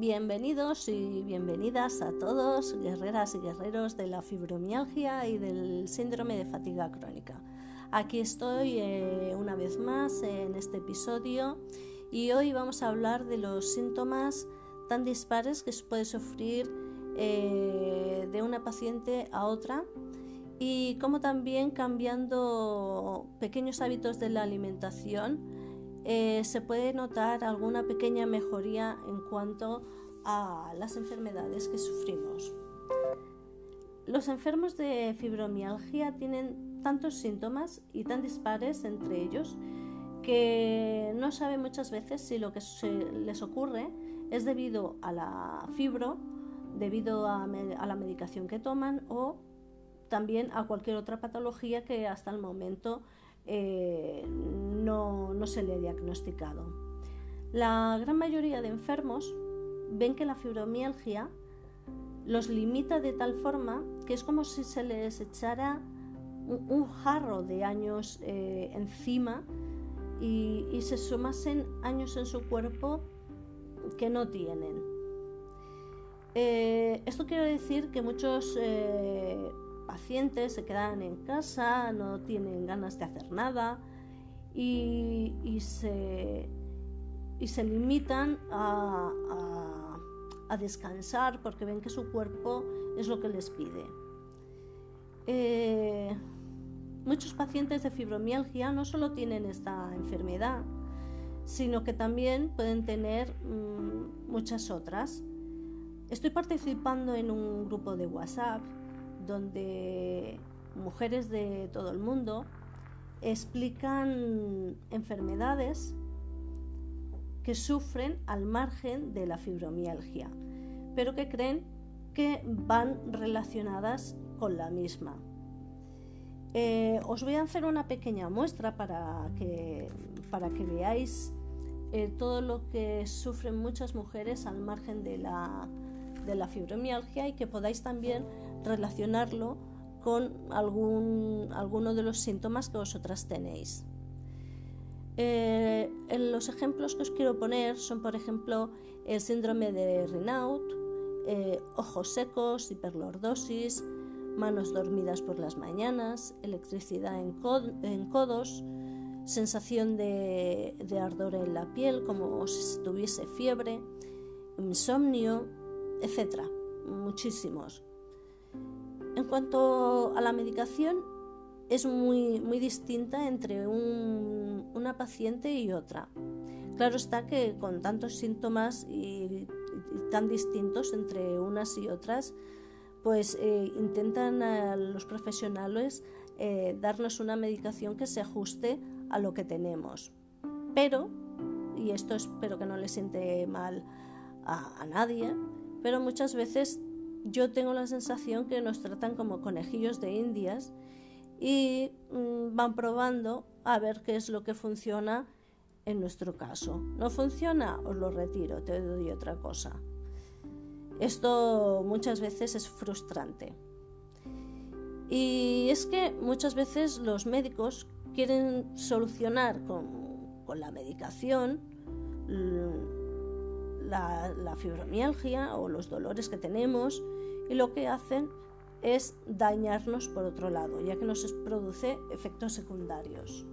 Bienvenidos y bienvenidas a todos, guerreras y guerreros de la fibromialgia y del síndrome de fatiga crónica. Aquí estoy eh, una vez más en este episodio y hoy vamos a hablar de los síntomas tan dispares que se puede sufrir eh, de una paciente a otra y cómo también cambiando pequeños hábitos de la alimentación eh, se puede notar alguna pequeña mejoría en cuanto a las enfermedades que sufrimos. Los enfermos de fibromialgia tienen tantos síntomas y tan dispares entre ellos que no saben muchas veces si lo que les ocurre es debido a la fibro, debido a, la medicación que toman o también a cualquier otra patología que hasta el momento eh, no, no se le ha diagnosticado. La gran mayoría de enfermos ven que la fibromialgia los limita de tal forma que es como si se les echara un, jarro de años eh, encima y, se sumasen años en su cuerpo que no tienen. Eh, esto quiere decir que muchos pacientes se quedan en casa, no tienen ganas de hacer nada y, se, y se, limitan a, descansar porque ven que su cuerpo es lo que les pide. Eh, muchos pacientes de fibromialgia no solo tienen esta enfermedad, sino que también pueden tener mm, muchas otras. Estoy participando en un grupo de WhatsApp donde mujeres de todo el mundo explican enfermedades que sufren al margen de la fibromialgia, pero que creen que van relacionadas con la misma. Eh, os voy a hacer una pequeña muestra para que, para que veáis eh, todo lo que sufren muchas mujeres al margen de la, de la fibromialgia y que podáis también relacionarlo con algún, alguno de los síntomas que vosotras tenéis. Eh, los ejemplos que os quiero poner son, por ejemplo, el síndrome de Raynaud, eh, ojos secos, hiperlordosis, manos dormidas por las mañanas, electricidad en, codos, sensación de, de, ardor en la piel como si tuviese fiebre, insomnio, etc. Muchísimos. En cuanto a la medicación, es muy, muy distinta entre una paciente y otra. Claro está que con tantos síntomas y, tan distintos entre unas y otras, pues eh, intentan los profesionales eh, darnos una medicación que se ajuste a lo que tenemos. Pero, y esto espero que no le siente mal a nadie, pero muchas veces yo tengo la sensación que nos tratan como conejillos de indias y mm, van probando a ver qué es lo que funciona en nuestro caso. ¿No funciona? Os lo retiro, te doy otra cosa. Esto muchas veces es frustrante. Y es que muchas veces los médicos quieren solucionar con, la medicación la, fibromialgia o los dolores que tenemos y lo que hacen es dañarnos por otro lado, ya que nos produce efectos secundarios.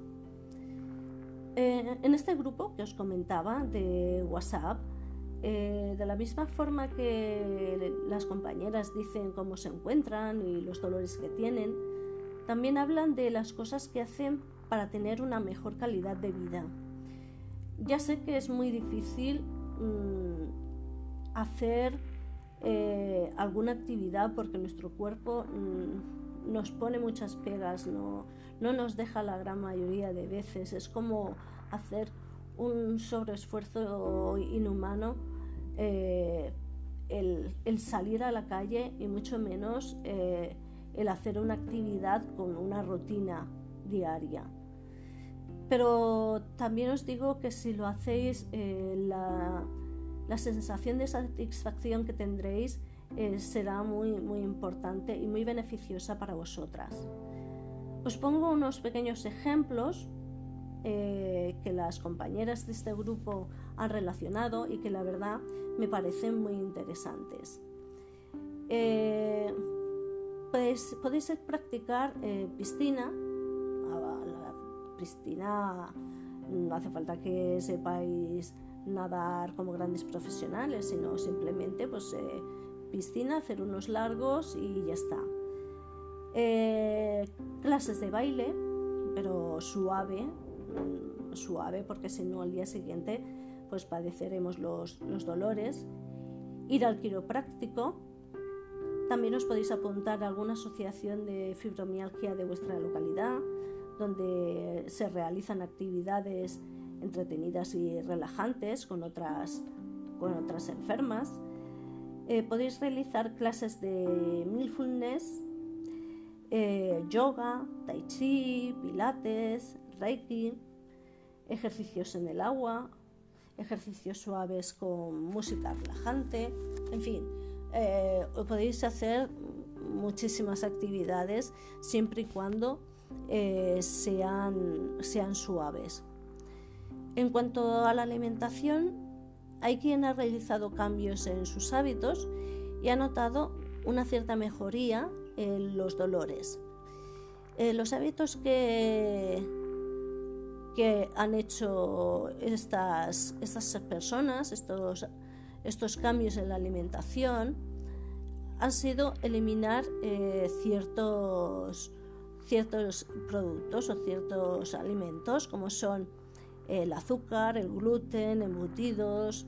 Eh, en este grupo que os comentaba de WhatsApp, eh, de la misma forma que las compañeras dicen cómo se encuentran y los dolores que tienen, también hablan de las cosas que hacen para tener una mejor calidad de vida. Ya sé que es muy difícil Mm, hacer eh, alguna actividad porque nuestro cuerpo mm, nos pone muchas pegas, no, no nos deja la gran mayoría de veces. Es como hacer un sobreesfuerzo inhumano eh, el, salir a la calle y mucho menos eh, el hacer una actividad con una rutina diaria. Pero también os digo que si lo hacéis, la, sensación de satisfacción que tendréis eh, será muy, muy importante y muy beneficiosa para vosotras. Os pongo unos pequeños ejemplos eh, que las compañeras de este grupo han relacionado y que la verdad me parecen muy interesantes. Eh, podéis, practicar piscina. La piscina no hace falta que sepáis nadar como grandes profesionales, sino simplemente pues, piscina, hacer unos largos y ya está. clases de baile, pero suave, mm, suave porque si no al día siguiente pues padeceremos los, dolores. Ir al quiropráctico. También os podéis apuntar a alguna asociación de fibromialgia de vuestra localidad, donde se realizan actividades entretenidas y relajantes con otras, con otras enfermas. Eh, podéis realizar clases de mindfulness eh, yoga, tai chi, pilates, reiki, ejercicios en el agua, ejercicios suaves con música relajante, en fin, eh, podéis hacer muchísimas actividades siempre y cuando sean, sean suaves. En cuanto a la alimentación, hay quien ha realizado cambios en sus hábitos y ha notado una cierta mejoría los dolores. Eh, los hábitos que, que han hecho estas, estas personas, estos, estos cambios en la alimentación, han sido eliminar eh, ciertos, ciertos productos o ciertos alimentos como son el azúcar, el gluten, embutidos,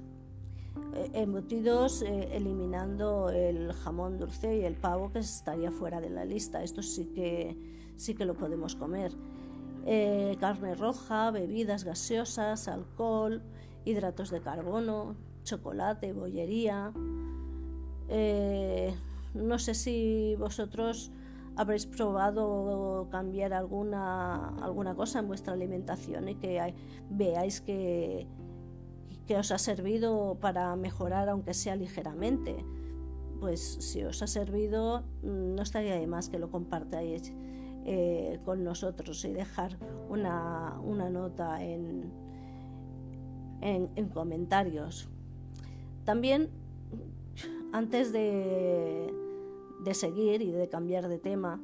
eh, embutidos eh, eliminando el jamón dulce y el pavo que estaría fuera de la lista. Esto sí que, sí que lo podemos comer. Eh, carne roja, bebidas gaseosas, alcohol, hidratos de carbono, chocolate, bollería. no sé si vosotros habréis probado cambiar alguna, alguna cosa en vuestra alimentación y que veáis que, que os ha servido para mejorar aunque sea ligeramente. Pues si os ha servido, no estaría de más que lo compartáis eh, con nosotros y dejar una, nota en, en, comentarios. También, antes de, de, seguir y de cambiar de tema,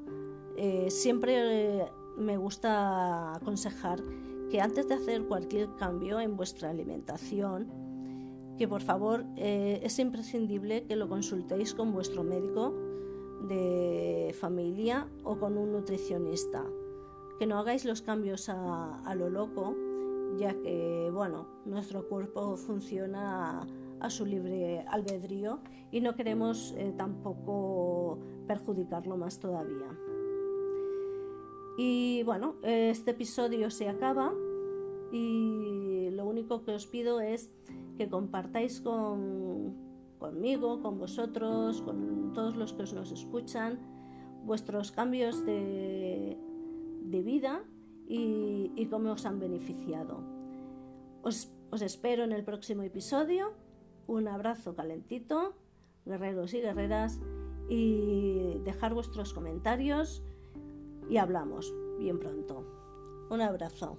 eh, siempre me gusta aconsejar que antes de hacer cualquier cambio en vuestra alimentación, que por favor eh, es imprescindible que lo consultéis con vuestro médico de familia o con un nutricionista. Que no hagáis los cambios a, lo loco, ya que bueno, nuestro cuerpo funciona a, su libre albedrío y no queremos eh, tampoco perjudicarlo más todavía. Y bueno, este episodio se acaba y lo único que os pido es que compartáis con, conmigo, con vosotros, con todos los que os nos escuchan, vuestros cambios de, vida y, cómo os han beneficiado. Os espero en el próximo episodio. Un abrazo calentito, guerreros y guerreras, y dejar vuestros comentarios y hablamos bien pronto. Un abrazo.